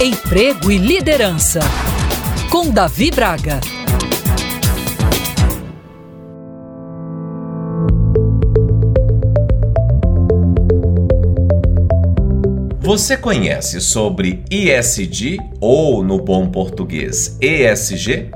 Emprego e Liderança, com Davi Braga. Você conhece sobre ISD ou, no bom português, ESG?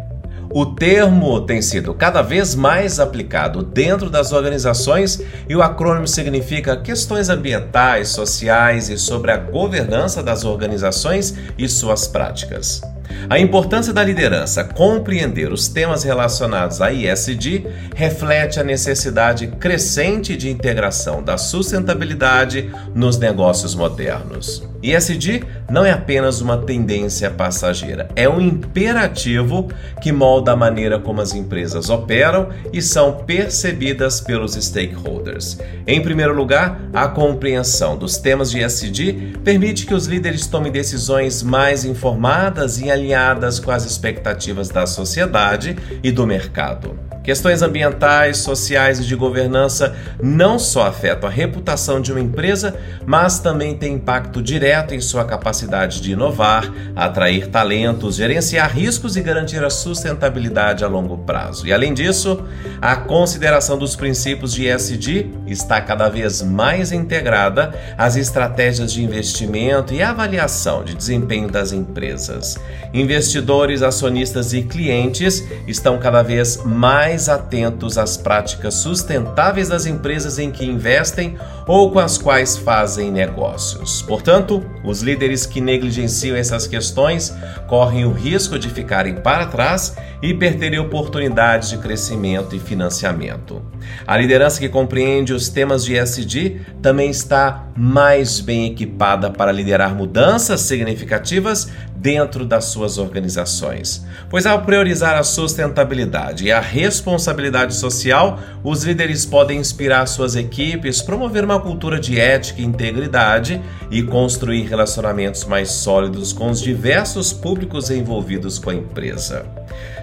O termo tem sido cada vez mais aplicado dentro das organizações e o acrônimo significa questões ambientais, sociais e sobre a governança das organizações e suas práticas. A importância da liderança compreender os temas relacionados a ISD reflete a necessidade crescente de integração da sustentabilidade nos negócios modernos. ISD não é apenas uma tendência passageira, é um imperativo que molda a maneira como as empresas operam e são percebidas pelos stakeholders. Em primeiro lugar, a compreensão dos temas de ISD permite que os líderes tomem decisões mais informadas e alinhadas com as expectativas da sociedade e do mercado. Questões ambientais, sociais e de governança não só afetam a reputação de uma empresa, mas também têm impacto direto em sua capacidade de inovar, atrair talentos, gerenciar riscos e garantir a sustentabilidade a longo prazo. E além disso, a consideração dos princípios de ESG está cada vez mais integrada às estratégias de investimento e avaliação de desempenho das empresas. Investidores, acionistas e clientes estão cada vez mais mais atentos às práticas sustentáveis das empresas em que investem ou com as quais fazem negócios. Portanto, os líderes que negligenciam essas questões correm o risco de ficarem para trás e perderem oportunidades de crescimento e financiamento. A liderança que compreende os temas de ESG também está mais bem equipada para liderar mudanças significativas dentro das suas organizações. Pois ao priorizar a sustentabilidade e a responsabilidade social, os líderes podem inspirar suas equipes, promover uma cultura de ética e integridade e construir relacionamentos mais sólidos com os diversos públicos envolvidos com a empresa.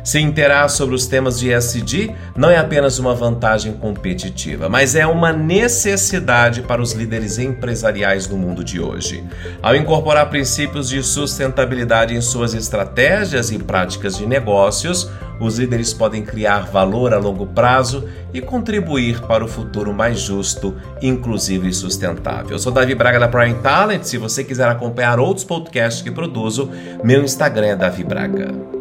Se interar sobre os temas de ESG não é apenas uma vantagem competitiva, mas é uma necessidade para os líderes empresariais no mundo de hoje. Ao incorporar princípios de sustentabilidade em suas estratégias e práticas de negócios, os líderes podem criar valor a longo prazo e contribuir para o futuro mais justo, inclusivo e sustentável. Eu sou Davi Braga da Prime Talent. Se você quiser acompanhar outros podcasts que produzo, meu Instagram é Davi Braga.